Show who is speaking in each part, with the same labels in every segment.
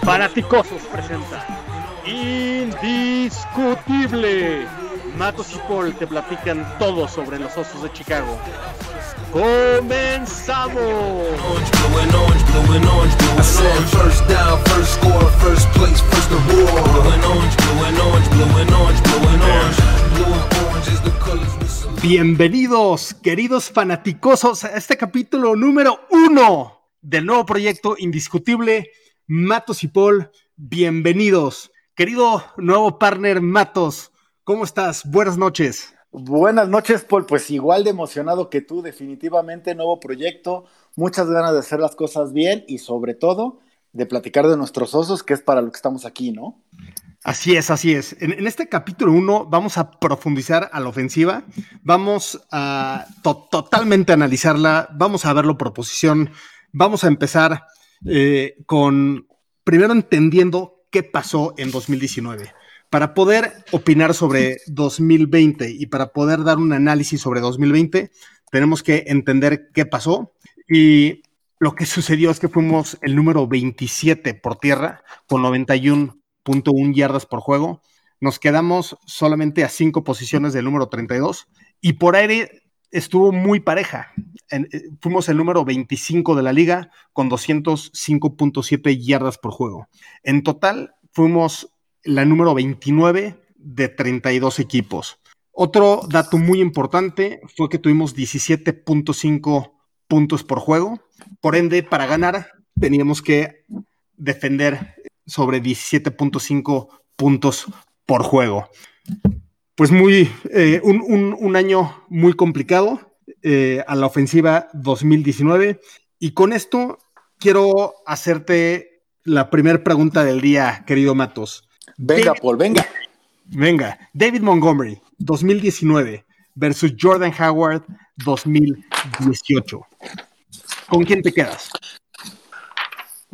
Speaker 1: Fanaticosos presenta. Indiscutible. Matos y Paul te platican todo sobre los Osos de Chicago. ¡Comenzamos! Bienvenidos, queridos fanaticosos, a este capítulo número uno del nuevo proyecto indiscutible Matos y Paul. Bienvenidos. Querido nuevo partner Matos, ¿cómo estás? Buenas noches.
Speaker 2: Buenas noches, Paul. Pues igual de emocionado que tú, definitivamente nuevo proyecto, muchas ganas de hacer las cosas bien y sobre todo de platicar de nuestros osos, que es para lo que estamos aquí, ¿no?
Speaker 1: Así es, así es. En, este capítulo 1 vamos a profundizar a la ofensiva, vamos a to- totalmente analizarla, vamos a verlo por posición, vamos a empezar eh, con primero entendiendo qué pasó en 2019. Para poder opinar sobre 2020 y para poder dar un análisis sobre 2020, tenemos que entender qué pasó y lo que sucedió es que fuimos el número 27 por tierra con 91.1 yardas por juego. Nos quedamos solamente a cinco posiciones del número 32 y por aire estuvo muy pareja. En- eh, fuimos el número 25 de la liga con 205.7 yardas por juego. En total fuimos la número 29 de 32 equipos. Otro dato muy importante fue que tuvimos 17.5 puntos por juego. Por ende, para ganar teníamos que defender sobre 17.5 puntos por juego. Pues muy, eh, un, un- un año muy complicado eh, a la ofensiva 2019. Y con esto quiero hacerte la primera pregunta del día, querido Matos.
Speaker 2: Venga,
Speaker 1: David-
Speaker 2: Paul, venga.
Speaker 1: Venga, David Montgomery, 2019 versus Jordan Howard, 2018. ¿Con quién te quedas?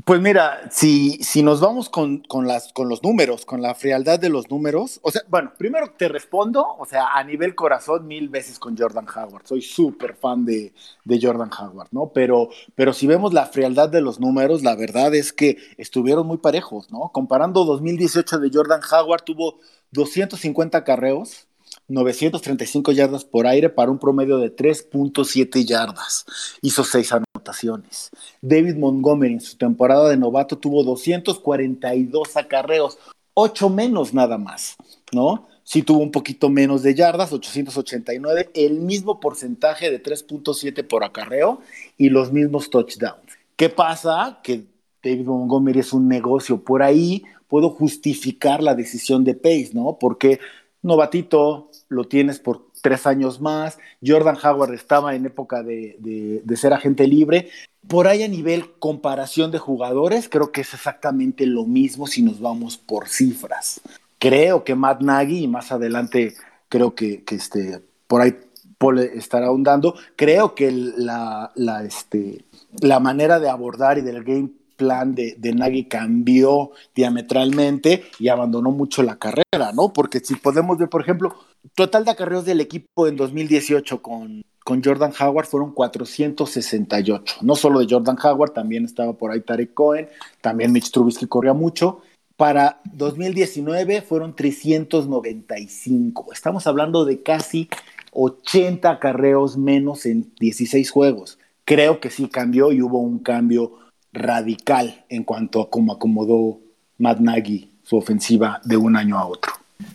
Speaker 2: Pues mira, si, si nos vamos con, con las, con los números, con la frialdad de los números, o sea, bueno, primero te respondo, o sea, a nivel corazón, mil veces con Jordan Howard. Soy súper fan de, de Jordan Howard, ¿no? Pero, pero si vemos la frialdad de los números, la verdad es que estuvieron muy parejos, ¿no? Comparando 2018 de Jordan Howard, tuvo 250 carreos, 935 yardas por aire para un promedio de 3.7 yardas. Hizo seis anotaciones. David Montgomery en su temporada de novato tuvo 242 acarreos, 8 menos nada más, ¿no? Sí tuvo un poquito menos de yardas, 889, el mismo porcentaje de 3.7 por acarreo y los mismos touchdowns. ¿Qué pasa? Que David Montgomery es un negocio. Por ahí puedo justificar la decisión de Pace, ¿no? Porque novatito, lo tienes por tres años más. Jordan Howard estaba en época de, de- ser agente libre. Por ahí a nivel comparación de jugadores, creo que es exactamente lo mismo si nos vamos por cifras. Creo que Matt Nagy, y más adelante creo que, que este, por ahí Paul estará ahondando, creo que la, la, este, la manera de abordar y del game plan de, de Nagy cambió diametralmente y abandonó mucho la carrera, ¿no? Porque si podemos ver, por ejemplo, total de acarreos del equipo en 2018 con, con Jordan Howard fueron 468. No solo de Jordan Howard, también estaba por ahí Tarek Cohen, también Mitch Trubisky corría mucho. Para 2019 fueron 395. Estamos hablando de casi 80 acarreos menos en 16 juegos. Creo que sí cambió y hubo un cambio radical en cuanto a cómo acomodó Matt Nagy su ofensiva de un año a otro.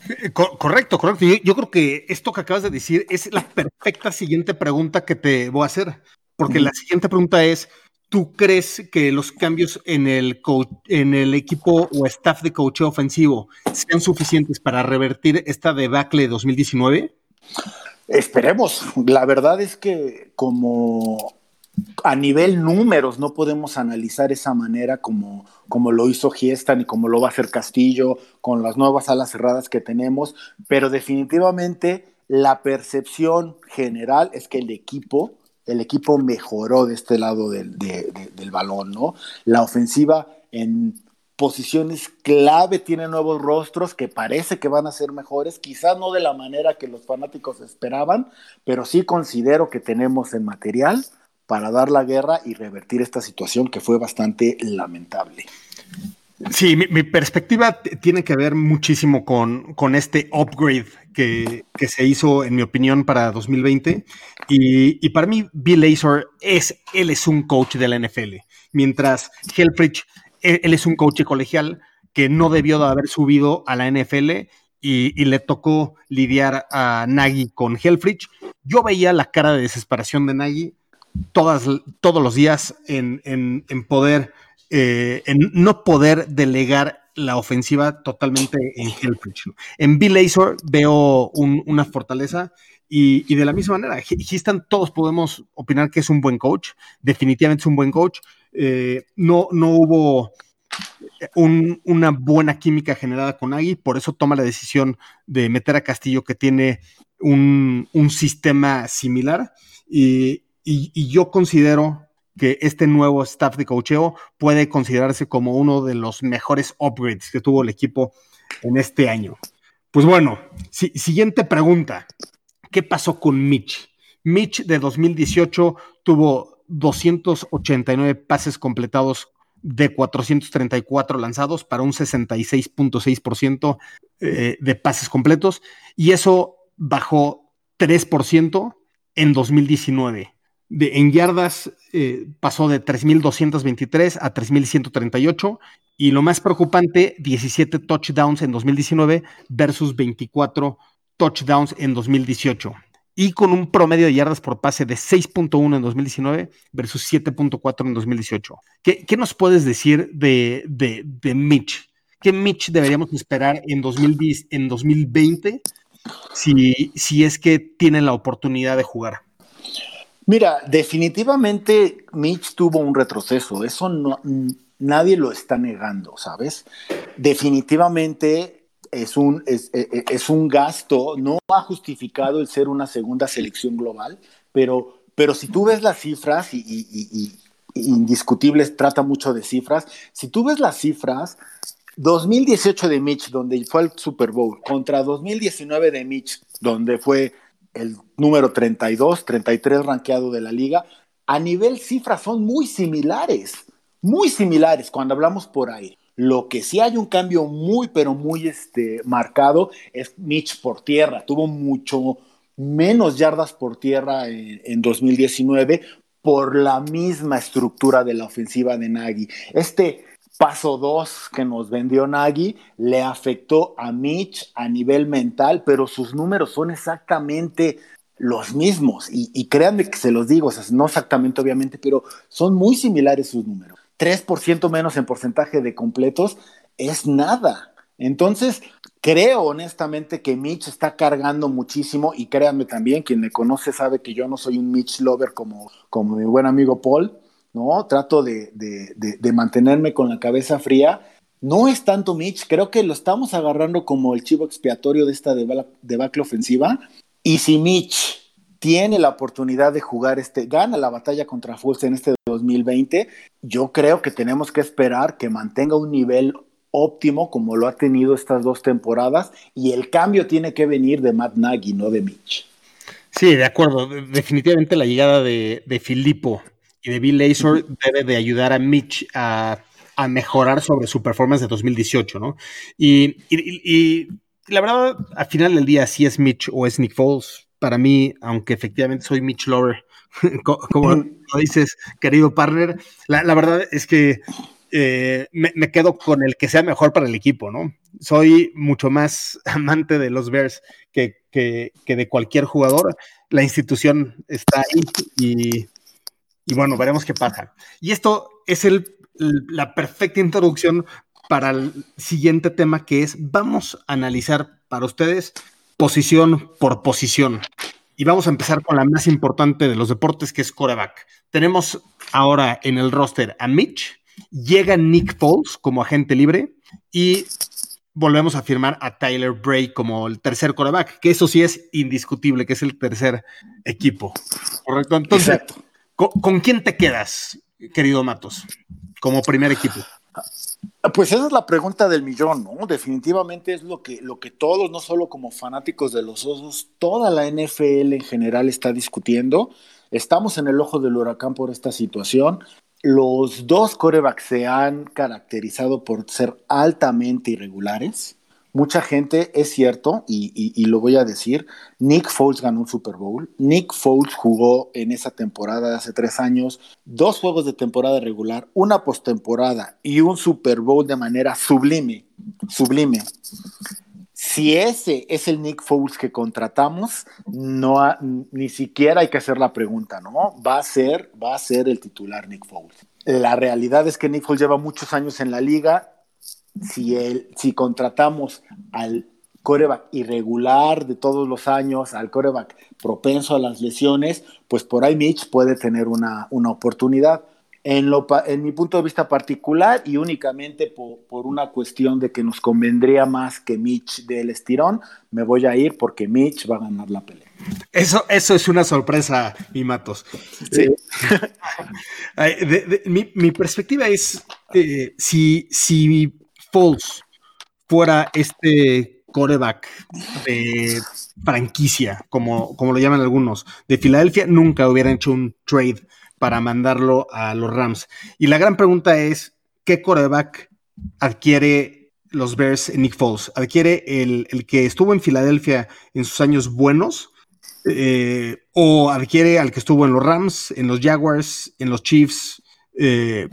Speaker 1: Eh, co- correcto, correcto. Yo, yo creo que esto que acabas de decir es la perfecta siguiente pregunta que te voy a hacer. Porque la siguiente pregunta es: ¿tú crees que los cambios en el, en el equipo o staff de coaching ofensivo sean suficientes para revertir esta debacle de 2019?
Speaker 2: Esperemos. La verdad es que como a nivel números no podemos analizar esa manera como, como lo hizo Giesta ni como lo va a hacer Castillo con las nuevas alas cerradas que tenemos, pero definitivamente la percepción general es que el equipo, el equipo mejoró de este lado del, de- de- del balón, ¿no? La ofensiva en posiciones clave tiene nuevos rostros que parece que van a ser mejores, quizás no de la manera que los fanáticos esperaban, pero sí considero que tenemos el material para dar la guerra y revertir esta situación que fue bastante lamentable.
Speaker 1: Sí, mi, perspectiva tiene que ver muchísimo con, con este upgrade que, se hizo, en mi opinión, para 2020. Y, para mí, Bill Lazor es, él es un coach de la NFL, mientras Helfrich, él, es un coach colegial que no debió de haber subido a la NFL y, le tocó lidiar a Nagy con Helfrich. Yo veía la cara de desesperación de Nagy todas, todos los días en, en, en poder eh, en no poder delegar la ofensiva totalmente en Hellbridge. En Bill Lazor veo una fortaleza y, de la misma manera, Houston todos podemos opinar que es un buen coach, definitivamente es un buen coach. Eh, no, no hubo una buena química generada con Agui, por eso toma la decisión de meter a Castillo que tiene un, sistema similar y, y yo considero que este nuevo staff de cocheo puede considerarse como uno de los mejores upgrades que tuvo el equipo en este año. Pues bueno, siguiente pregunta. ¿Qué pasó con Mitch? Mitch de 2018 tuvo 289 pases completados de 434 lanzados para un 66.6% eh, de pases completos y eso bajó 3% en 2019 en yardas eh, pasó de 3.223 a 3.138 y lo más preocupante, 17 touchdowns en 2019 versus 24 touchdowns en 2018 y con un promedio de yardas por pase de 6.1 en 2019 versus 7.4 en 2018. ¿Qué, ¿Qué, nos puedes decir de, de, de, Mitch? ¿Qué Mitch deberíamos esperar en, 2010, en 2020 si, si es que tiene la oportunidad de jugar?
Speaker 2: Mira, definitivamente Mitch tuvo un retroceso, eso no, nadie lo está negando, ¿sabes? Definitivamente es un, e, e, es, un gasto, no ha justificado el ser una segunda selección global, pero, pero si tú ves las cifras, y, y, indiscutibles, trata mucho de cifras, si tú ves las cifras, 2018 de Mitch, donde fue el Super Bowl, contra 2019 de Mitch, donde fue el número 32, 33 rankeado de la liga, a nivel cifras son muy similares, muy similares cuando hablamos por ahí. Lo que sí hay un cambio muy, pero muy este, marcado es Mitch por tierra. Tuvo mucho menos yardas por tierra en, en 2019 por la misma estructura de la ofensiva de Nagy. Este Paso 2 que nos vendió Nagy le afectó a Mitch a nivel mental, pero sus números son exactamente los mismos. Y, créanme que se los digo, no exactamente obviamente, pero son muy similares sus números. 3% menos en porcentaje de completos es nada. Entonces, creo honestamente que Mitch está cargando muchísimo y créanme también, quien me conoce sabe que yo no soy un Mitch lover como, como mi buen amigo Paul ¿no? Trato de, mantenerme con la cabeza fría. No es tanto Mitch, creo que lo estamos agarrando como el chivo expiatorio de esta debacle ofensiva. Y si Mitch tiene la oportunidad de jugar este, gana la batalla contra Fultz en este 2020, yo creo que tenemos que esperar que mantenga un nivel óptimo como lo ha tenido estas dos temporadas y el cambio tiene que venir de Matt Nagy, no de Mitch.
Speaker 1: Sí, de acuerdo. Definitivamente la llegada de, de Filippo y de Bill Lazor debe de ayudar a Mitch a, mejorar sobre su performance de 2018, ¿no? Y, la verdad, al final del día, si es Mitch o es Nick Foles, para mí, aunque efectivamente soy Mitch Lover, como lo dices, querido partner, la, verdad es que eh, me, quedo con el que sea mejor para el equipo, ¿no? Soy mucho más amante de los Bears que, que de cualquier jugador. La institución está ahí y y bueno, veremos qué pasa. Y esto es el, la perfecta introducción para el siguiente tema que es, vamos a analizar para ustedes posición por posición. Y vamos a empezar con la más importante de los deportes, que es coreback. Tenemos ahora en el roster a Mitch, llega Nick Foles como agente libre y volvemos a firmar a Tyler Bray como el tercer coreback, que eso sí es indiscutible, que es el tercer equipo. Correcto. Entonces, ¿Con, quién te quedas, querido Matos, como primer equipo?
Speaker 2: Pues esa es la pregunta del millón, ¿no? Definitivamente es lo que, lo que todos, no solo como fanáticos de los osos, toda la NFL en general está discutiendo. Estamos en el ojo del huracán por esta situación. Los dos corebacks se han caracterizado por ser altamente irregulares. Mucha gente, es cierto, y, lo voy a decir, Nick Foles ganó un Super Bowl. Nick Foles jugó en esa temporada de hace tres años dos juegos de temporada regular, una postemporada y un Super Bowl de manera sublime, sublime. Si ese es el Nick Foles que contratamos, no ni siquiera hay que hacer la pregunta, ¿no? Va a ser, va a ser el titular Nick Foles. La realidad es que Nick Foles lleva muchos años en la liga, si, si contratamos al coreback irregular de todos los años, al coreback propenso a las lesiones, pues por ahí Mitch puede tener una, una oportunidad. En, lo, en mi punto de vista particular y únicamente por, una cuestión de que nos convendría más que Mitch del estirón, me voy a ir porque Mitch va a ganar la pelea.
Speaker 1: Eso, eso es una sorpresa, mi Matos. mi, perspectiva es, eh, si, si Foles fuera este coreback de franquicia, como, como lo llaman algunos, de Filadelfia, nunca hubieran hecho un trade para mandarlo a los Rams. Y la gran pregunta es, ¿qué coreback adquiere los Bears en Nick Foles? ¿Adquiere el, que estuvo en Filadelfia en sus años buenos? Eh, ¿O adquiere al que estuvo en los Rams, en los Jaguars, en los Chiefs? Eh,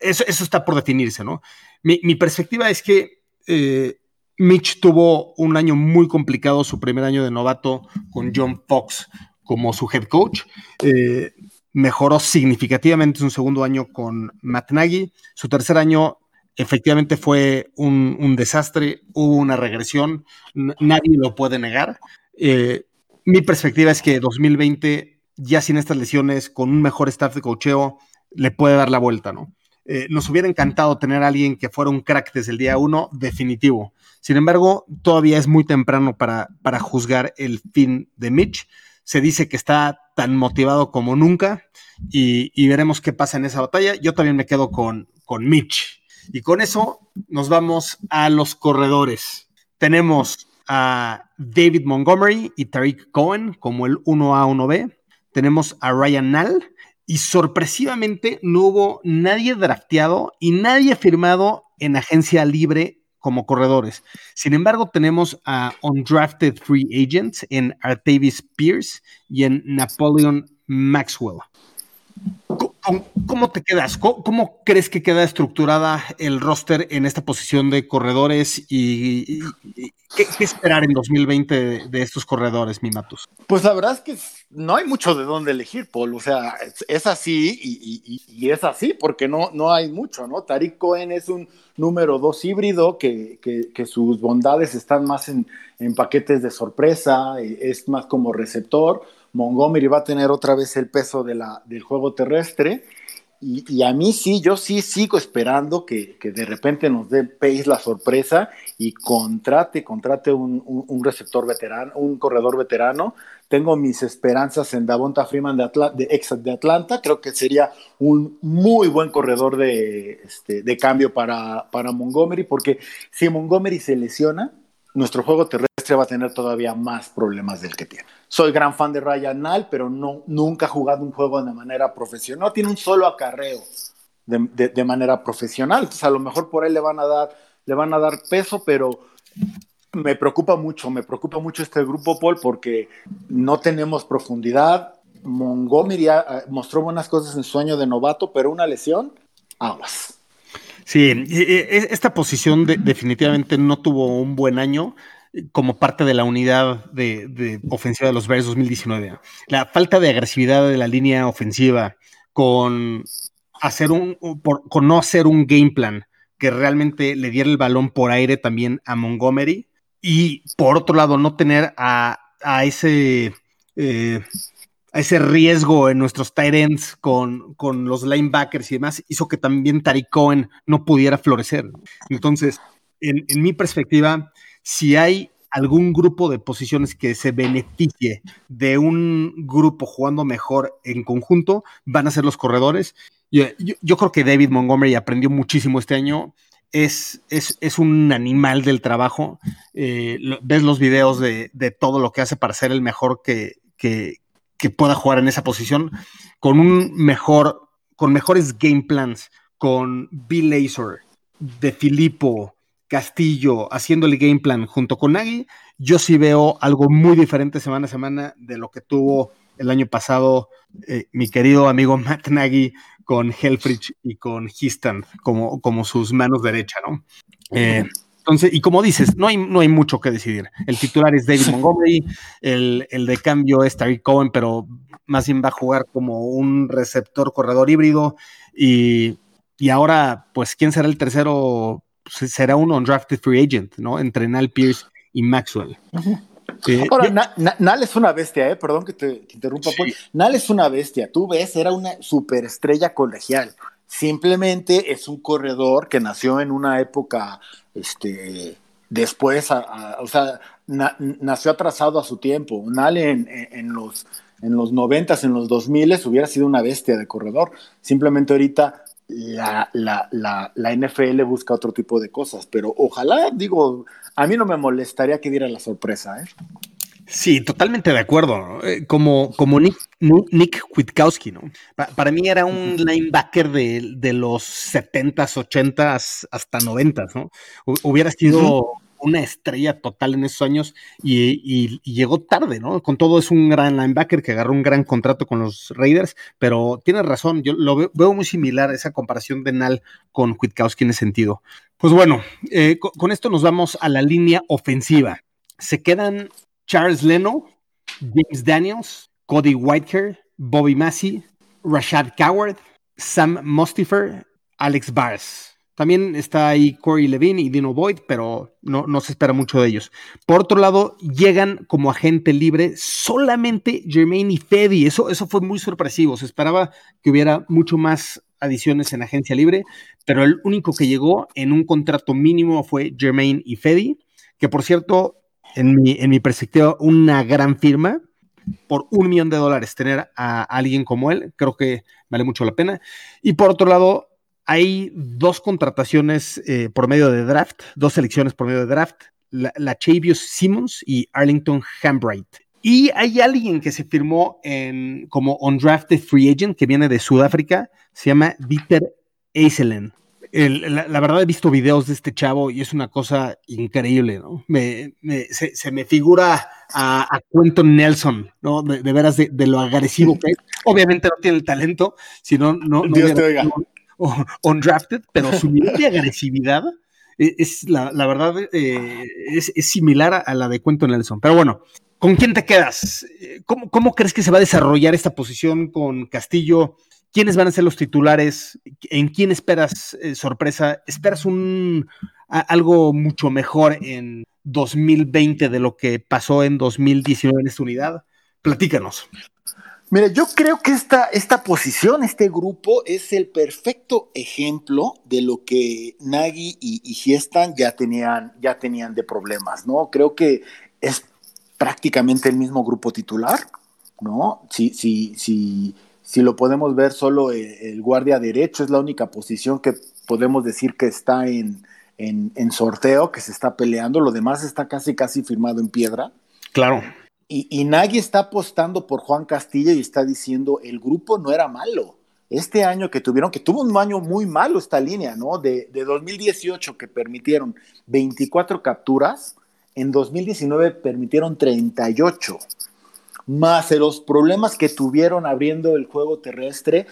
Speaker 1: eso, eso está por definirse, ¿no? Mi, perspectiva es que eh, Mitch tuvo un año muy complicado, su primer año de novato con John Fox como su head coach. Eh, mejoró significativamente su segundo año con Matt Nagy. Su tercer año efectivamente fue un, desastre, hubo una regresión, nadie lo puede negar. Eh, mi perspectiva es que 2020, ya sin estas lesiones, con un mejor staff de cocheo, le puede dar la vuelta, ¿no? Eh, nos hubiera encantado tener a alguien que fuera un crack desde el día uno, definitivo. Sin embargo, todavía es muy temprano para, para juzgar el fin de Mitch. Se dice que está tan motivado como nunca y, veremos qué pasa en esa batalla. Yo también me quedo con, con Mitch. Y con eso nos vamos a los corredores. Tenemos a David Montgomery y Tariq Cohen como el 1A, 1B. Tenemos a Ryan Nall y sorpresivamente no hubo nadie drafteado y nadie firmado en agencia libre como corredores. Sin embargo, tenemos a undrafted free agents en Artavis Pierce y en Napoleon Maxwell. ¿Cómo, te quedas? ¿Cómo, crees que queda estructurada el roster en esta posición de corredores y, ¿qué, esperar en 2020 de, estos corredores, mi Matus?
Speaker 2: Pues la verdad es que no hay mucho de dónde elegir, Paul. O sea, es, así y, es así porque no, no hay mucho, ¿no? Tariq Cohen es un número dos híbrido que, sus bondades están más en, en paquetes de sorpresa, es más como receptor Montgomery va a tener otra vez el peso del juego terrestre. Y, a mí sí, yo sí sigo esperando que, de repente nos dé Pace la sorpresa y contrate, contrate un, receptor veterano, un corredor veterano. Tengo mis esperanzas en Davonta Freeman de, de, de Atlanta. Creo que sería un muy buen corredor de, este, de cambio para, para Montgomery, porque si Montgomery se lesiona, nuestro juego terrestre va a tener todavía más problemas del que tiene. Soy gran fan de Ryan Nall, pero no, nunca ha jugado un juego de manera profesional. Tiene un solo acarreo de, manera profesional. Entonces, a lo mejor por ahí le van a dar, le van a dar peso, pero me preocupa mucho, me preocupa mucho este grupo, Paul, porque no tenemos profundidad. Montgomery mostró buenas cosas en su año de novato, pero una lesión, aguas.
Speaker 1: Sí, esta posición definitivamente no tuvo un buen año como parte de la unidad de, ofensiva de los Bears 2019. La falta de agresividad de la línea ofensiva con hacer un, con no hacer un game plan que realmente le diera el balón por aire también a Montgomery y por otro lado no tener a, ese eh, a ese riesgo en nuestros tight ends con, con, los linebackers y demás, hizo que también Tariq Cohen no pudiera florecer. Entonces, en, mi perspectiva, si hay algún grupo de posiciones que se beneficie de un grupo jugando mejor en conjunto, van a ser los corredores. Yo, creo que David Montgomery aprendió muchísimo este año. Es, es, un animal del trabajo. Eh, ves los videos de, todo lo que hace para ser el mejor que, que pueda jugar en esa posición con un mejor, con mejores game plans, con Bill Lazor, De Filippo, Castillo, haciendo el game plan junto con Nagy, yo sí veo algo muy diferente semana a semana de lo que tuvo el año pasado eh, mi querido amigo Matt Nagy con Helfrich y con Histan como, como sus manos derecha, ¿no? Eh, entonces, y como dices, no hay, no hay mucho que decidir. El titular es David Montgomery, el, de cambio es Tariq Cohen, pero más bien va a jugar como un receptor corredor híbrido. Y, ahora, pues, ¿quién será el tercero? Pues, será un undrafted free agent, ¿no? Entre Nal Pierce y Maxwell.
Speaker 2: Ahora, Nal es una bestia, ¿eh? Perdón que te, interrumpa. Nal es una bestia. Tú ves, era una superestrella colegial. Simplemente es un corredor que nació en una época, este, después, o sea, nació atrasado a su tiempo. Nal en, en, los en los noventas, en los 2000 hubiera sido una bestia de corredor. Simplemente ahorita la, la, la, la, NFL busca otro tipo de cosas, pero ojalá, digo, a mí no me molestaría que diera la sorpresa, ¿eh?
Speaker 1: Sí, totalmente de acuerdo. Eh, como, como Nick, Nick Kwiatkowski, ¿no? para mí era un linebacker de, los 70s, 80s hasta 90s, ¿no? Hubiera sido una estrella total en esos años y, llegó tarde, ¿no? Con todo es un gran linebacker que agarró un gran contrato con los Raiders, pero tiene razón, yo lo veo, muy similar esa comparación de Nal con Kwiatkowski en ese sentido. Pues bueno, eh, con, esto nos vamos a la línea ofensiva. Se quedan Charles Leno, James Daniels, Cody Whitehair, Bobby Massey, Rashad Coward, Sam Mustifer, Alex Bars. También está ahí Corey Levine y Dino Boyd, pero no, no, se espera mucho de ellos. Por otro lado, llegan como agente libre solamente Jermaine y Fedi. Eso, eso fue muy sorpresivo. Se esperaba que hubiera mucho más adiciones en agencia libre, pero el único que llegó en un contrato mínimo fue Jermaine y Fedi, que por cierto, en mi, en mi perspectiva, una gran firma. Por un millón de dólares tener a alguien como él, creo que vale mucho la pena. Y por otro lado, hay dos contrataciones eh, por medio de draft, dos selecciones por medio de draft, la, la Chavius Simmons y Arlington Hambright. Y hay alguien que se firmó en, como undrafted free agent que viene de Sudáfrica, se llama Dieter Eiselen. la, verdad he visto videos de este chavo y es una cosa increíble, ¿no? Me, se, me figura a, a Quentin Nelson, ¿no? De, veras de, lo agresivo que es. Obviamente no tiene el talento, sino no, no,
Speaker 2: Dios te oiga
Speaker 1: undrafted, pero su nivel de agresividad e, es, la, verdad, eh, es, similar a la de Cuento Nelson. Pero bueno, ¿con quién te quedas? ¿Cómo, ¿Cómo, crees que se va a desarrollar esta posición con Castillo? ¿Quiénes van a ser los titulares? ¿En quién esperas eh, sorpresa? ¿Esperas un algo mucho mejor en 2020 de lo que pasó en 2019 en esta unidad? Platícanos.
Speaker 2: Mira, yo creo que esta, esta posición, este grupo, es el perfecto ejemplo de lo que Nagy y, y ya tenían, ya tenían de problemas, ¿no? Creo que es prácticamente el mismo grupo titular, ¿no? Si, si, si, si lo podemos ver solo el, guardia derecho, es la única posición que podemos decir que está en, en, en sorteo, que se está peleando, lo demás está casi, casi firmado en piedra.
Speaker 1: Claro.
Speaker 2: Y, y Nagy está apostando por Juan Castillo y está diciendo, el grupo no era malo. Este año que tuvieron, que tuvo un año muy malo esta línea, ¿no? De, de 2018 que permitieron 24 capturas, en 2019 permitieron 38. Más los problemas que tuvieron abriendo el juego terrestre,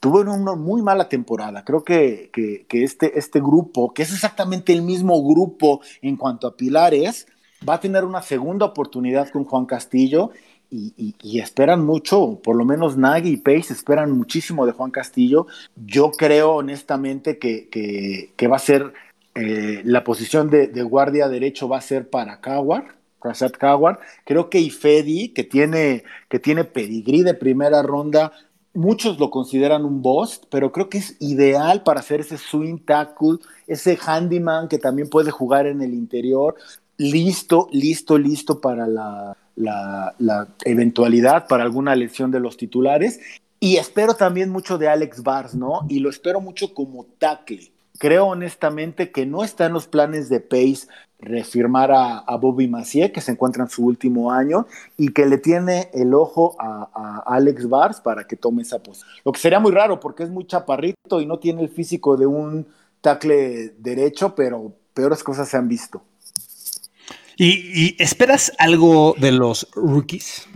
Speaker 2: tuvieron una muy mala temporada. Creo que, que, que, este, este grupo, que es exactamente el mismo grupo en cuanto a pilares, va a tener una segunda oportunidad con Juan Castillo y, esperan mucho, por lo menos Nagy y Pace esperan muchísimo de Juan Castillo. Yo creo honestamente que, va a ser eh, la posición de, guardia derecho va a ser para Coward, Rashad Coward. Creo que Ifedi, que tiene, que tiene pedigrí de primera ronda, muchos lo consideran un boss, pero creo que es ideal para hacer ese swing tackle, ese handyman que también puede jugar en el interior listo, listo, listo para la, eventualidad, para alguna lesión de los titulares. Y espero también mucho de Alex Bars, ¿no? Y lo espero mucho como tackle. Creo honestamente que no está en los planes de Pace refirmar a, Bobby Macié, que se encuentra en su último año, y que le tiene el ojo a, Alex Bars para que tome esa posición. Lo que sería muy raro porque es muy chaparrito y no tiene el físico de un tackle derecho, pero peores cosas se han visto.
Speaker 1: ¿Y, esperas algo de los rookies?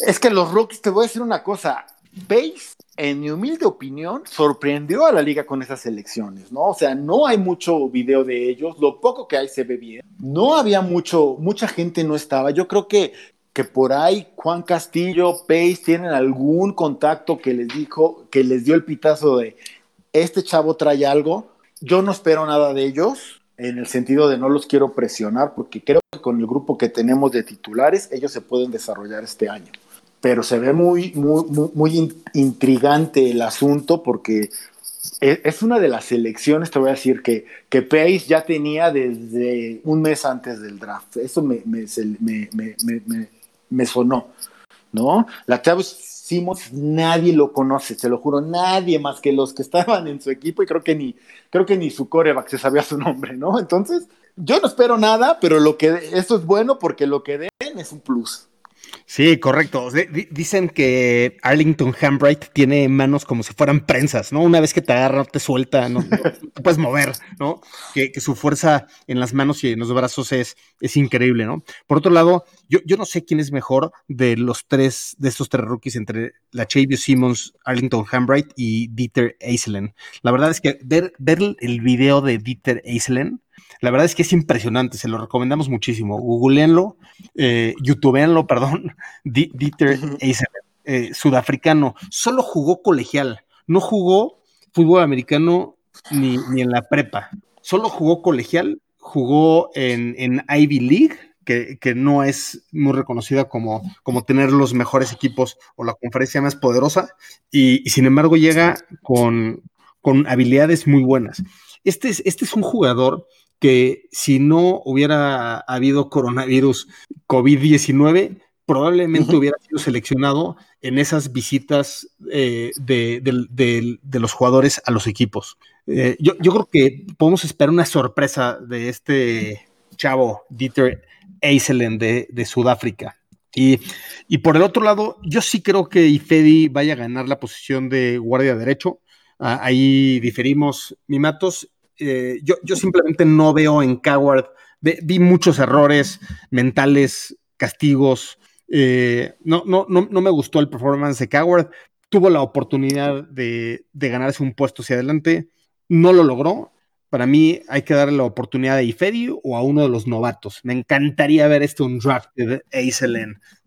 Speaker 2: Es que los rookies, te voy a decir una cosa, Pace, en mi humilde opinión, sorprendió a la liga con esas elecciones, ¿no? O sea, no hay mucho video de ellos, lo poco que hay se ve bien. No había mucho, mucha gente no estaba. Yo creo que, que por ahí Juan Castillo, Pace tienen algún contacto que les dijo, que les dio el pitazo de este chavo trae algo. Yo no espero nada de ellos en el sentido de no los quiero presionar porque creo que con el grupo que tenemos de titulares ellos se pueden desarrollar este año. Pero se ve muy, muy, muy, intrigante el asunto porque e, es una de las elecciones, te voy a decir, que, que Pace ya tenía desde un mes antes del draft. Eso me, me, me, me, me sonó, ¿no? La Chávez Simmons nadie lo conoce, te lo juro, nadie más que los que estaban en su equipo y creo que ni, creo que ni su coreback se sabía su nombre, ¿no? Entonces, yo no espero nada, pero lo que esto es bueno porque lo que den es un plus.
Speaker 1: Sí, correcto. dicen que Arlington Hambright tiene manos como si fueran prensas, ¿no? Una vez que te agarra, te suelta, no, te puedes mover, ¿no? Que, su fuerza en las manos y en los brazos es, es increíble, ¿no? Por otro lado, yo, yo, no sé quién es mejor de los tres, de estos tres rookies entre la Chavio Simmons, Arlington Hambright y Dieter Eiselen. La verdad es que ver, ver el video de Dieter Eiselen la verdad es que es impresionante, se lo recomendamos muchísimo. Googleenlo, eh, youtubeenlo, perdón, Dieter eh, sudafricano, solo jugó colegial, no jugó fútbol americano ni, en la prepa, solo jugó colegial, jugó en, en Ivy League, que, que, no es muy reconocida como, como tener los mejores equipos o la conferencia más poderosa, y, sin embargo llega con, con habilidades muy buenas. Este es, este es un jugador que si no hubiera habido coronavirus COVID-19, probablemente hubiera sido seleccionado en esas visitas eh, de, los jugadores a los equipos. Eh, yo, creo que podemos esperar una sorpresa de este chavo, Dieter Eiselen de, Sudáfrica. Y, y, por el otro lado, yo sí creo que Ifedi vaya a ganar la posición de guardia derecho. Ah, ahí diferimos, Mimatos. Eh, yo, simplemente no veo en Coward, vi muchos errores mentales, castigos, eh, no, no, no, no, me gustó el performance de Coward, tuvo la oportunidad de, de, ganarse un puesto hacia adelante, no lo logró. Para mí hay que darle la oportunidad a Ifedi o a uno de los novatos. Me encantaría ver este un draft de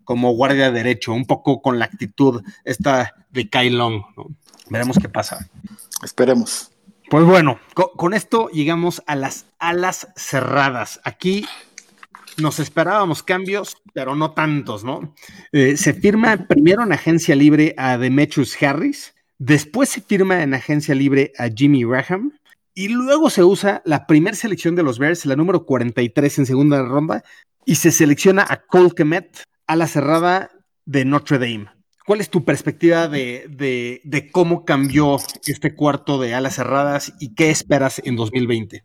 Speaker 1: como guardia derecho, un poco con la actitud esta de Kai Long. Veremos qué pasa.
Speaker 2: Esperemos.
Speaker 1: Pues bueno, con, esto llegamos a las alas cerradas. Aquí nos esperábamos cambios, pero no tantos, ¿no? Eh, se firma primero en agencia libre a Demetrius Harris, después se firma en agencia libre a Jimmy Graham, y luego se usa la primera selección de los Bears, la número 43 en segunda ronda, y se selecciona a Cole Kemet, a la cerrada de Notre Dame. ¿Cuál es tu perspectiva de, cómo cambió este cuarto de alas cerradas y qué esperas en 2020?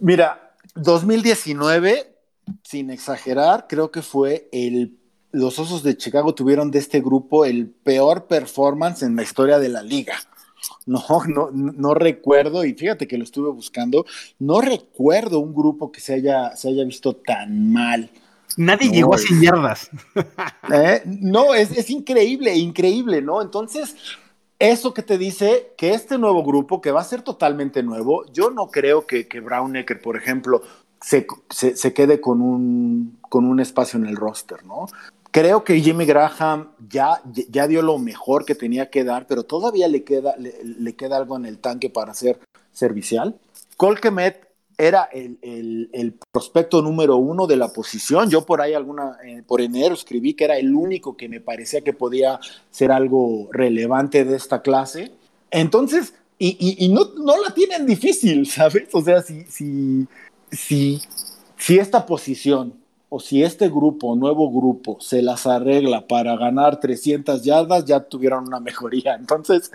Speaker 2: Mira, 2019, sin exagerar, creo que fue el los Osos de Chicago tuvieron de este grupo el peor performance en la historia de la liga. No, no, no recuerdo, y fíjate que lo estuve buscando, no recuerdo un grupo que se haya, se haya visto tan mal.
Speaker 1: Nadie llegó a 100 yardas.
Speaker 2: ¿Eh? No, es, increíble, increíble, ¿no? Entonces, eso que te dice que este nuevo grupo, que va a ser totalmente nuevo, yo no creo que, que Brownecker, por ejemplo, se, quede con un, con un espacio en el roster, ¿no? Creo que Jimmy Graham ya, ya dio lo mejor que tenía que dar, pero todavía le queda, le, queda algo en el tanque para ser servicial. Colquemet era el, prospecto número uno de la posición. Yo por ahí alguna, eh, por enero escribí que era el único que me parecía que podía ser algo relevante de esta clase. Entonces, y, no, no, la tienen difícil, ¿sabes? O sea, si, si, si, si esta posición o si este grupo, nuevo grupo, se las arregla para ganar 300 yardas, ya tuvieron una mejoría. Entonces,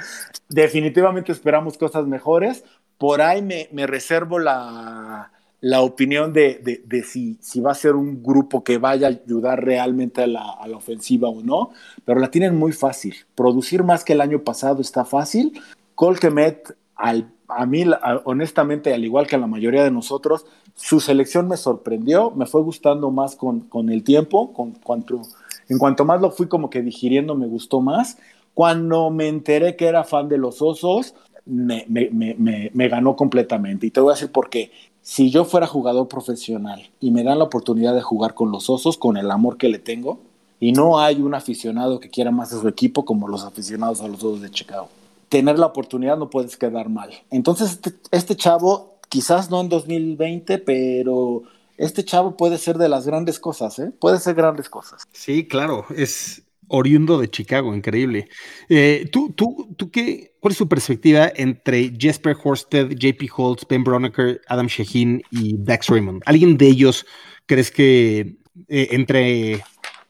Speaker 2: definitivamente esperamos cosas mejores. Por ahí me, reservo la, la opinión de, de, de si, si, va a ser un grupo que vaya a ayudar realmente a la, a la, ofensiva o no, pero la tienen muy fácil. Producir más que el año pasado está fácil. Colquemet, al, a mí, honestamente, al igual que a la mayoría de nosotros, su selección me sorprendió, me fue gustando más con, con el tiempo, con cuanto, en cuanto más lo fui como que digiriendo, me gustó más. Cuando me enteré que era fan de los osos, me, ganó completamente. Y te voy a decir por qué si yo fuera jugador profesional y me dan la oportunidad de jugar con los osos, con el amor que le tengo, y no hay un aficionado que quiera más a su equipo como los aficionados a los osos de Chicago, tener la oportunidad no puedes quedar mal. Entonces, este, este chavo, quizás no en 2020, pero este chavo puede ser de las grandes cosas, ¿eh? Puede ser grandes cosas.
Speaker 1: Sí, claro, es, oriundo de Chicago, increíble. Eh, ¿tú, tú, tú qué, ¿Cuál es tu perspectiva entre Jesper Horsted, JP Holtz, Ben Bronecker, Adam Shaheen y Dax Raymond? ¿Alguien de ellos crees que eh, entre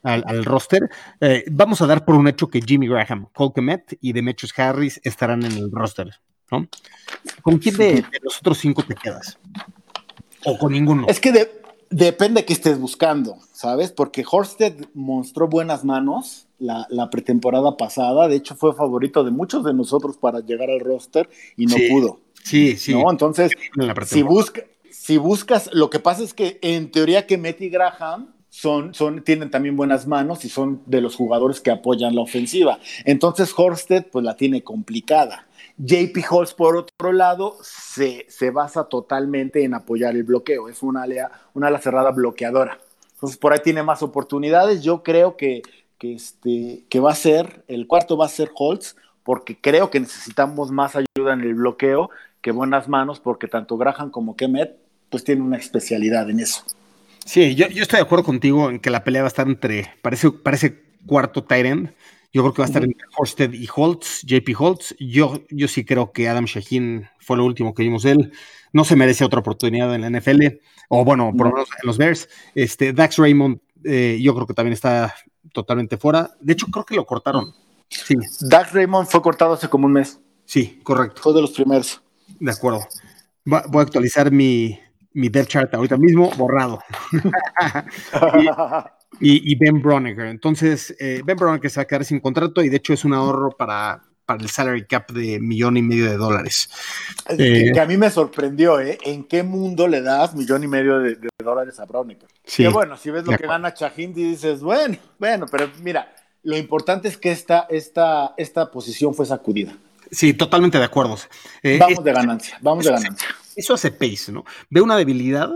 Speaker 1: al, al roster? Eh, vamos a dar por un hecho que Jimmy Graham, Cole Kemet y Demetrius Harris estarán en el roster, ¿no? ¿Con quién de, de los otros cinco te quedas? ¿O con ninguno?
Speaker 2: Es que de, depende que estés buscando, ¿sabes? Porque Horsted mostró buenas manos la, la, pretemporada pasada. De hecho, fue favorito de muchos de nosotros para llegar al roster y no
Speaker 1: sí,
Speaker 2: pudo.
Speaker 1: Sí, sí.
Speaker 2: ¿no? Entonces, si, busca, si buscas, lo que pasa es que en teoría que Metty Graham son, son, tienen también buenas manos y son de los jugadores que apoyan la ofensiva. Entonces, Horsted, pues la tiene complicada. JP Holtz, por otro lado, se, se, basa totalmente en apoyar el bloqueo. Es una una cerrada bloqueadora. Entonces, por ahí tiene más oportunidades. Yo creo que, que, este, que va a ser, el cuarto va a ser Holtz, porque creo que necesitamos más ayuda en el bloqueo que buenas manos, porque tanto Graham como Kemet, pues tienen una especialidad en eso.
Speaker 1: Sí, yo, yo, estoy de acuerdo contigo en que la pelea va a estar entre, parece, parece cuarto end. Yo creo que va a estar entre Horsted y Holtz, JP Holtz. Yo, yo sí creo que Adam Shaheen fue lo último que vimos de él. No se merece otra oportunidad en la NFL, o bueno, por lo menos en los Bears. Este, Dax Raymond, eh, yo creo que también está totalmente fuera. De hecho, creo que lo cortaron.
Speaker 2: Sí. Dax Raymond fue cortado hace como un mes.
Speaker 1: Sí, correcto.
Speaker 2: Fue de los primeros.
Speaker 1: De acuerdo. Va, voy a actualizar mi, mi depth chart ahorita mismo, borrado. y, y, y, Ben Broniger. Entonces, eh, Ben Broniger se va a quedar sin contrato y de hecho es un ahorro para, para el salary cap de millón y medio de dólares.
Speaker 2: Que, eh, que a mí me sorprendió, ¿eh? ¿En qué mundo le das millón y medio de, de dólares a Broniger? Sí, que bueno, si ves lo que gana Chahindi, dices, bueno, bueno, pero mira, lo importante es que esta, esta, esta posición fue sacudida.
Speaker 1: Sí, totalmente de acuerdo.
Speaker 2: Eh, vamos es, de ganancia, vamos de ganancia.
Speaker 1: Eso hace pace, ¿no? Ve una debilidad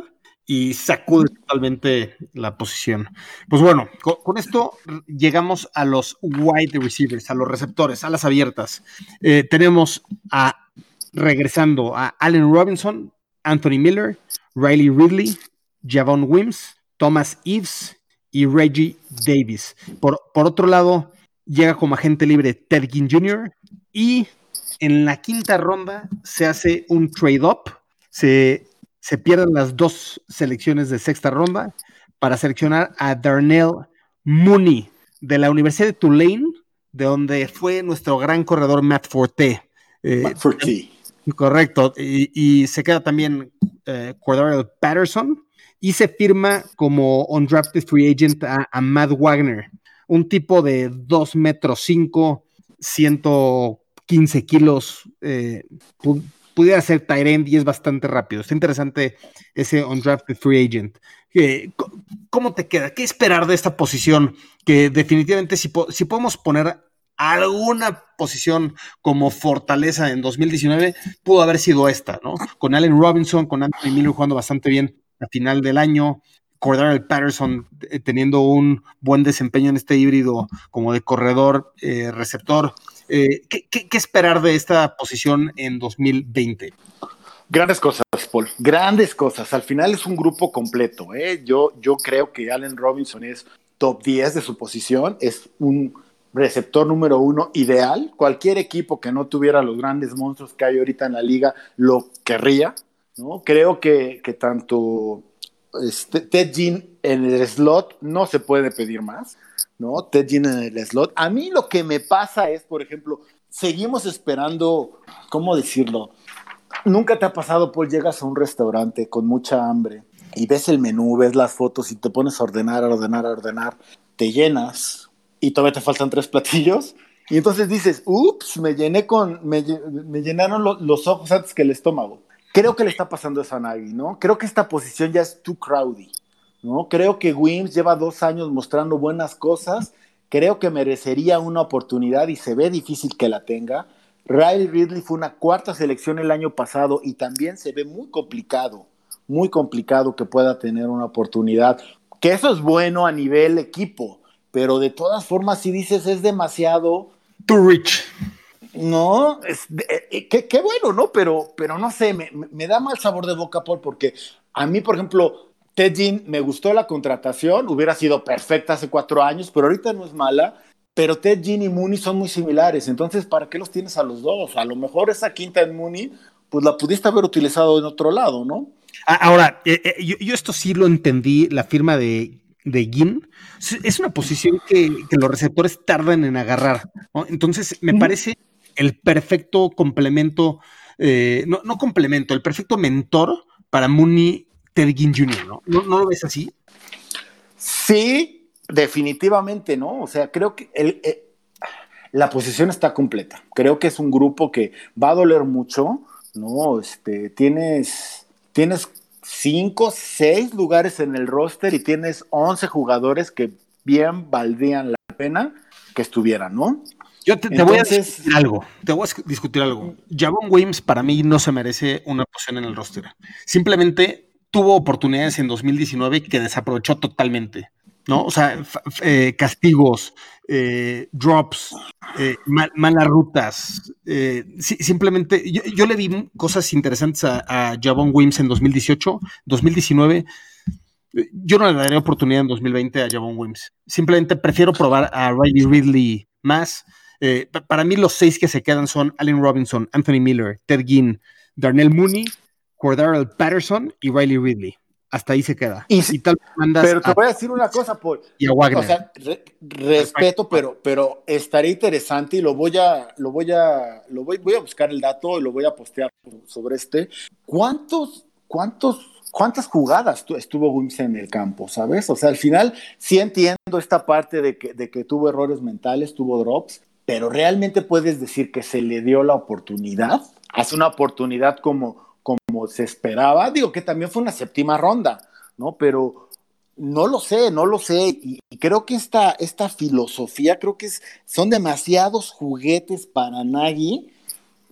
Speaker 1: y sacude totalmente la posición. Pues bueno, con, esto llegamos a los wide receivers, a los receptores, a las abiertas. Eh, tenemos a, regresando a Allen Robinson, Anthony Miller, Riley Ridley, Javon Wims, Thomas Eves y Reggie Davis. Por, por otro lado, llega como agente libre Ted Ginn Jr. y en la quinta ronda se hace un trade-up, se, se, pierden las dos selecciones de sexta ronda para seleccionar a Darnell Mooney de la Universidad de Tulane, de donde fue nuestro gran corredor Matt Forte.
Speaker 2: Eh, Matt Forte.
Speaker 1: Correcto, y, y, se queda también eh, Cordero Patterson y se firma como undrafted free agent a, a Matt Wagner, un tipo de 2 metros 5, 100 15 kilos, eh, pudiera ser Tyrend y es bastante rápido. Está interesante ese undrafted free agent. Eh, ¿Cómo te queda? ¿Qué esperar de esta posición? Que definitivamente si, si podemos poner alguna posición como fortaleza en 2019, pudo haber sido esta, ¿no? Con Allen Robinson, con Anthony Miller jugando bastante bien a final del año, Cordell Patterson eh, teniendo un buen desempeño en este híbrido como de corredor, eh, receptor. Eh, ¿qué, esperar de esta posición en 2020?
Speaker 2: Grandes cosas, Paul. Grandes cosas. Al final es un grupo completo. ¿eh? Yo, yo creo que Allen Robinson es top 10 de su posición. Es un receptor número uno ideal. Cualquier equipo que no tuviera los grandes monstruos que hay ahorita en la liga lo querría. ¿no? Creo que, que tanto este, Ted Jean en el slot no se puede pedir más, ¿no? Ted en el slot. A mí lo que me pasa es, por ejemplo, seguimos esperando, ¿cómo decirlo? Nunca te ha pasado, Paul, llegas a un restaurante con mucha hambre y ves el menú, ves las fotos y te pones a ordenar, a ordenar, a ordenar, te llenas y todavía te faltan tres platillos y entonces dices, ups, me llené con, me, llenaron los ojos antes que el estómago. Creo que le está pasando eso a Nagy, ¿no? Creo que esta posición ya es too crowdy, ¿no? Creo que Wims lleva dos años mostrando buenas cosas, creo que merecería una oportunidad y se ve difícil que la tenga. Riley Ridley fue una cuarta selección el año pasado y también se ve muy complicado, muy complicado que pueda tener una oportunidad. Que eso es bueno a nivel equipo, pero de todas formas, si dices es demasiado,
Speaker 1: Too rich.
Speaker 2: No, es, eh, qué, bueno, ¿no? Pero, pero no sé, me, da mal sabor de boca, Paul, porque a mí, por ejemplo, Ted Jean me gustó la contratación, hubiera sido perfecta hace cuatro años, pero ahorita no es mala. Pero Ted Jean y Mooney son muy similares, entonces, ¿para qué los tienes a los dos? A lo mejor esa quinta en Mooney, pues la pudiste haber utilizado en otro lado, ¿no?
Speaker 1: Ah, ahora, eh, eh, yo, yo, esto sí lo entendí, la firma de de Gin, es una posición que, los receptores tardan en agarrar. Entonces, me parece el perfecto complemento, eh, no, complemento, el perfecto mentor para Mooney Ted Ginn Jr., ¿no? ¿no? lo ves así?
Speaker 2: Sí, definitivamente, ¿no? O sea, creo que el, eh, la posición está completa. Creo que es un grupo que va a doler mucho, ¿no? Este, tienes, tienes cinco, seis lugares en el roster y tienes 11 jugadores que bien valdrían la pena que estuvieran, ¿no?
Speaker 1: Yo te, voy a decir algo, te voy a discutir algo. Javon Williams para mí no se merece una posición en el roster. Simplemente tuvo oportunidades en 2019 que desaprovechó totalmente. ¿no? O sea, eh, castigos, eh, drops, eh, malas rutas. simplemente, yo, le vi cosas interesantes a, a Javon Wims en 2018, 2019. Yo no le daré oportunidad en 2020 a Javon Wims. Simplemente prefiero probar a Riley Ridley más. para mí, los seis que se quedan son Allen Robinson, Anthony Miller, Ted Ginn, Darnell Mooney, Cordero Patterson y Riley Ridley hasta ahí se queda.
Speaker 2: Y, tal pero te voy a decir una cosa, Paul.
Speaker 1: Y a Wagner. O sea,
Speaker 2: respeto, pero, pero estaría interesante y lo voy a, lo voy a, lo voy, voy a buscar el dato y lo voy a postear sobre este. ¿Cuántos, cuántos, cuántas jugadas estuvo Wims en el campo, sabes? O sea, al final sí entiendo esta parte de que, de que tuvo errores mentales, tuvo drops, pero realmente puedes decir que se le dio la oportunidad. Hace una oportunidad como se esperaba. Digo que también fue una séptima ronda, ¿no? Pero no lo sé, no lo sé. Y, creo que esta, esta filosofía, creo que es, son demasiados juguetes para Nagy,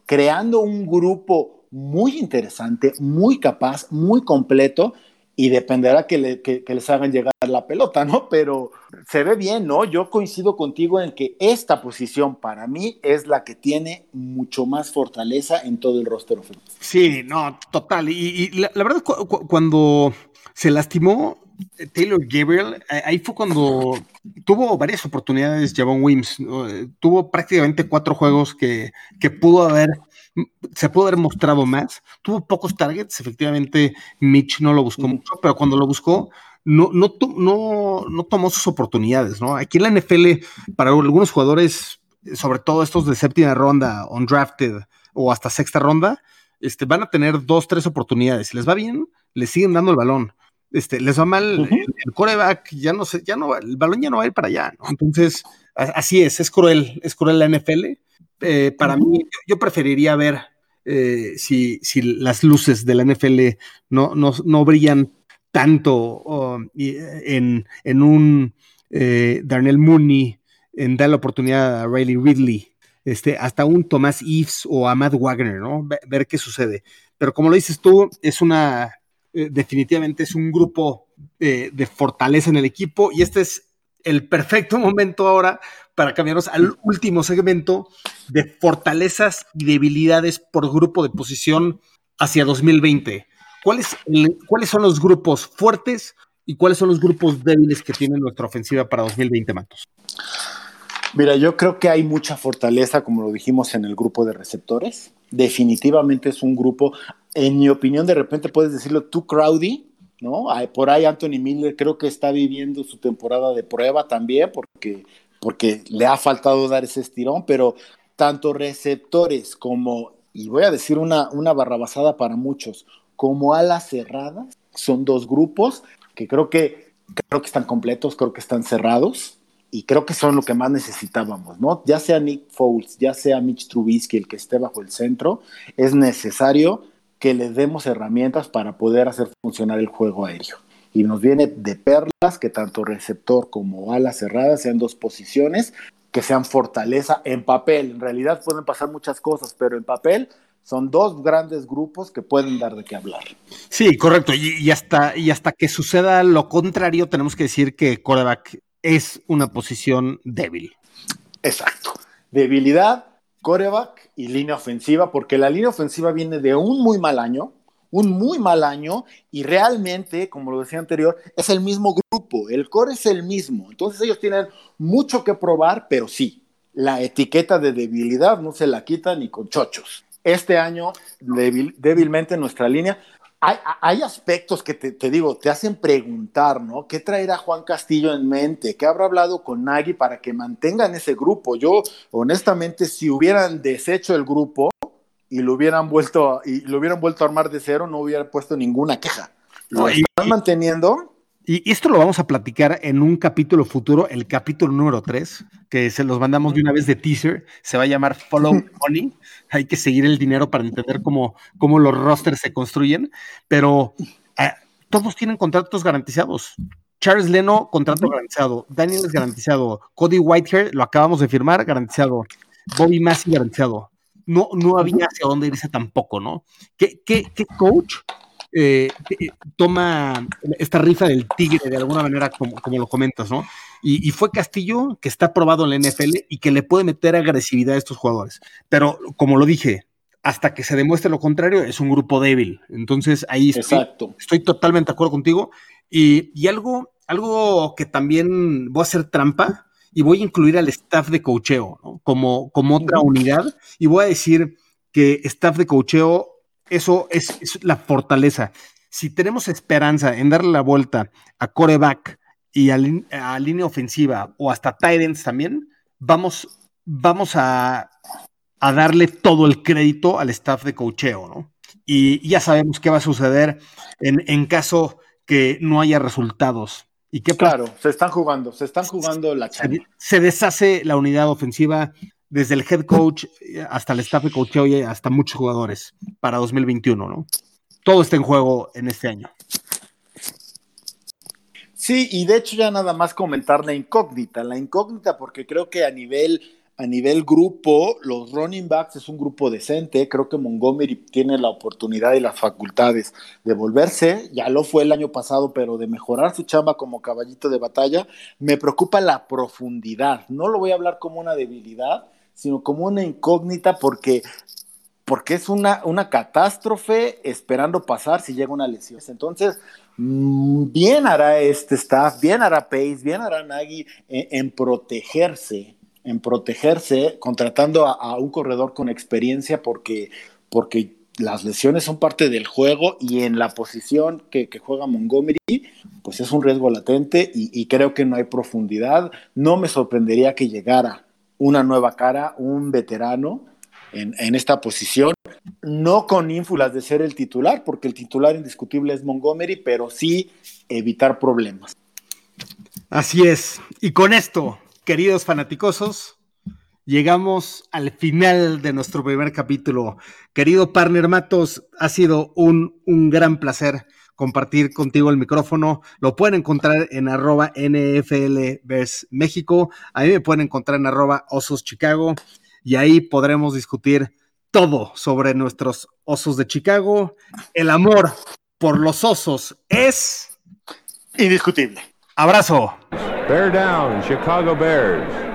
Speaker 2: creando un grupo muy interesante, muy capaz, muy completo, y dependerá que, les hagan llegar la pelota, ¿no? Pero se ve bien, ¿no? Yo coincido contigo en que esta posición para mí es la que tiene mucho más fortaleza en todo el roster ofensivo.
Speaker 1: Sí, no, total. Y, la, verdad, cuando se lastimó eh, Taylor Gabriel, ahí fue cuando tuvo varias oportunidades Javon Wims. Tuvo prácticamente cuatro juegos que, que pudo haber se pudo haber mostrado más. Tuvo pocos targets, efectivamente Mitch no lo buscó mucho, pero cuando lo buscó, no, no, no, no tomó sus oportunidades, ¿no? Aquí en la NFL, para algunos jugadores, sobre todo estos de séptima ronda, undrafted o hasta sexta ronda, este, van a tener dos, tres oportunidades. Si les va bien, les siguen dando el balón. Este, les va mal el coreback, ya no sé, ya no, el balón ya no va a ir para allá, ¿no? Entonces, así es, es cruel, es cruel la NFL eh, para mí, yo preferiría ver eh, si, si, las luces de la NFL no, no, brillan tanto en, en, un eh, Darnell Mooney, en dar la oportunidad a Riley Ridley, este, hasta un Tomás Eves o a Matt Wagner, ¿no? Ver, qué sucede. Pero como lo dices tú, es una, definitivamente es un grupo de fortaleza en el equipo y este es el perfecto momento ahora para cambiarnos al último segmento de fortalezas y debilidades por grupo de posición hacia 2020. ¿Cuáles, ¿Cuáles son los grupos fuertes y cuáles son los grupos débiles que tiene nuestra ofensiva para 2020, Matos?
Speaker 2: Mira, yo creo que hay mucha fortaleza, como lo dijimos, en el grupo de receptores. Definitivamente es un grupo, en mi opinión, de repente puedes decirlo, tú, Crowdy, ¿no? Por ahí Anthony Miller creo que está viviendo su temporada de prueba también, porque, porque le ha faltado dar ese estirón, pero tanto receptores como, y voy a decir una, una barrabasada para muchos, como alas cerradas, son dos grupos que creo que, creo que están completos, creo que están cerrados y creo que son lo que más necesitábamos, ¿no? Ya sea Nick Foles, ya sea Mitch Trubisky, el que esté bajo el centro, es necesario que le demos herramientas para poder hacer funcionar el juego aéreo. Y nos viene de perlas que tanto receptor como ala cerrada sean dos posiciones que sean fortaleza en papel. En realidad pueden pasar muchas cosas, pero en papel son dos grandes grupos que pueden dar de qué hablar.
Speaker 1: Sí, correcto. Y, hasta, y hasta que suceda lo contrario, tenemos que decir que coreback es una posición débil.
Speaker 2: Exacto. Debilidad, coreback y línea ofensiva, porque la línea ofensiva viene de un muy mal año, un muy mal año, y realmente, como lo decía anterior, es el mismo grupo, el core es el mismo. Entonces ellos tienen mucho que probar, pero sí, la etiqueta de debilidad no se la quita ni con chochos. Este año, débilmente nuestra línea, hay, aspectos que te, digo, te hacen preguntar, ¿no? ¿Qué traerá Juan Castillo en mente? ¿Qué habrá hablado con Nagui para que mantengan ese grupo? Yo, honestamente, si hubieran deshecho el grupo y lo hubieran vuelto, y lo hubieran vuelto a armar de cero, no hubiera puesto ninguna queja. Lo están manteniendo
Speaker 1: y esto lo vamos a platicar en un capítulo futuro, el capítulo número 3, que se los mandamos de una vez de teaser. Se va a llamar Follow Money. Hay que seguir el dinero para entender cómo, cómo los rosters se construyen. Pero eh, todos tienen contratos garantizados. Charles Leno, contrato garantizado. Daniel es garantizado. Cody Whitehair, lo acabamos de firmar, garantizado. Bobby Massey, garantizado. No, no había hacia dónde irse tampoco, ¿no? ¿Qué, qué, qué coach eh, eh, toma esta rifa del tigre de alguna manera, como, como lo comentas, ¿no? Y, fue Castillo que está probado en la NFL y que le puede meter agresividad a estos jugadores. Pero como lo dije, hasta que se demuestre lo contrario, es un grupo débil. Entonces ahí estoy, estoy totalmente de acuerdo contigo. Y, y, algo, algo que también voy a hacer trampa y voy a incluir al staff de cocheo ¿no? como, como otra unidad y voy a decir que staff de cocheo eso es, la fortaleza. Si tenemos esperanza en darle la vuelta a coreback y a, línea ofensiva o hasta Titans también, vamos, vamos a, darle todo el crédito al staff de cocheo, ¿no? Y ya sabemos qué va a suceder en, caso que no haya resultados. ¿Y qué
Speaker 2: claro, se están jugando, se están jugando la
Speaker 1: se, se, deshace la unidad ofensiva, desde el head coach hasta el staff de coacheo y hasta muchos jugadores para 2021, ¿no? Todo está en juego en este año.
Speaker 2: Sí, y de hecho ya nada más comentar la incógnita, la incógnita porque creo que a nivel a nivel grupo, los running backs es un grupo decente. Creo que Montgomery tiene la oportunidad y las facultades de volverse. Ya lo fue el año pasado, pero de mejorar su chamba como caballito de batalla. Me preocupa la profundidad. No lo voy a hablar como una debilidad, sino como una incógnita porque, porque es una, una catástrofe esperando pasar si llega una lesión. Entonces, mm, bien hará este staff, bien hará Pace, bien hará Nagy en, protegerse, en protegerse, contratando a, un corredor con experiencia porque, porque las lesiones son parte del juego y en la posición que, juega Montgomery, pues es un riesgo latente y, y, creo que no hay profundidad. No me sorprendería que llegara una nueva cara, un veterano en, esta posición, no con ínfulas de ser el titular, porque el titular indiscutible es Montgomery, pero sí evitar problemas.
Speaker 1: Así es. Y con esto, queridos fanaticosos, llegamos al final de nuestro primer capítulo. Querido partner Matos, ha sido un, un gran placer compartir contigo el micrófono. Lo pueden encontrar en arroba NFL México. A mí me pueden encontrar en arroba Osos Chicago y ahí podremos discutir todo sobre nuestros Osos de Chicago. El amor por los osos es
Speaker 2: indiscutible.
Speaker 1: Abrazo.
Speaker 3: Bear down, Chicago Bears.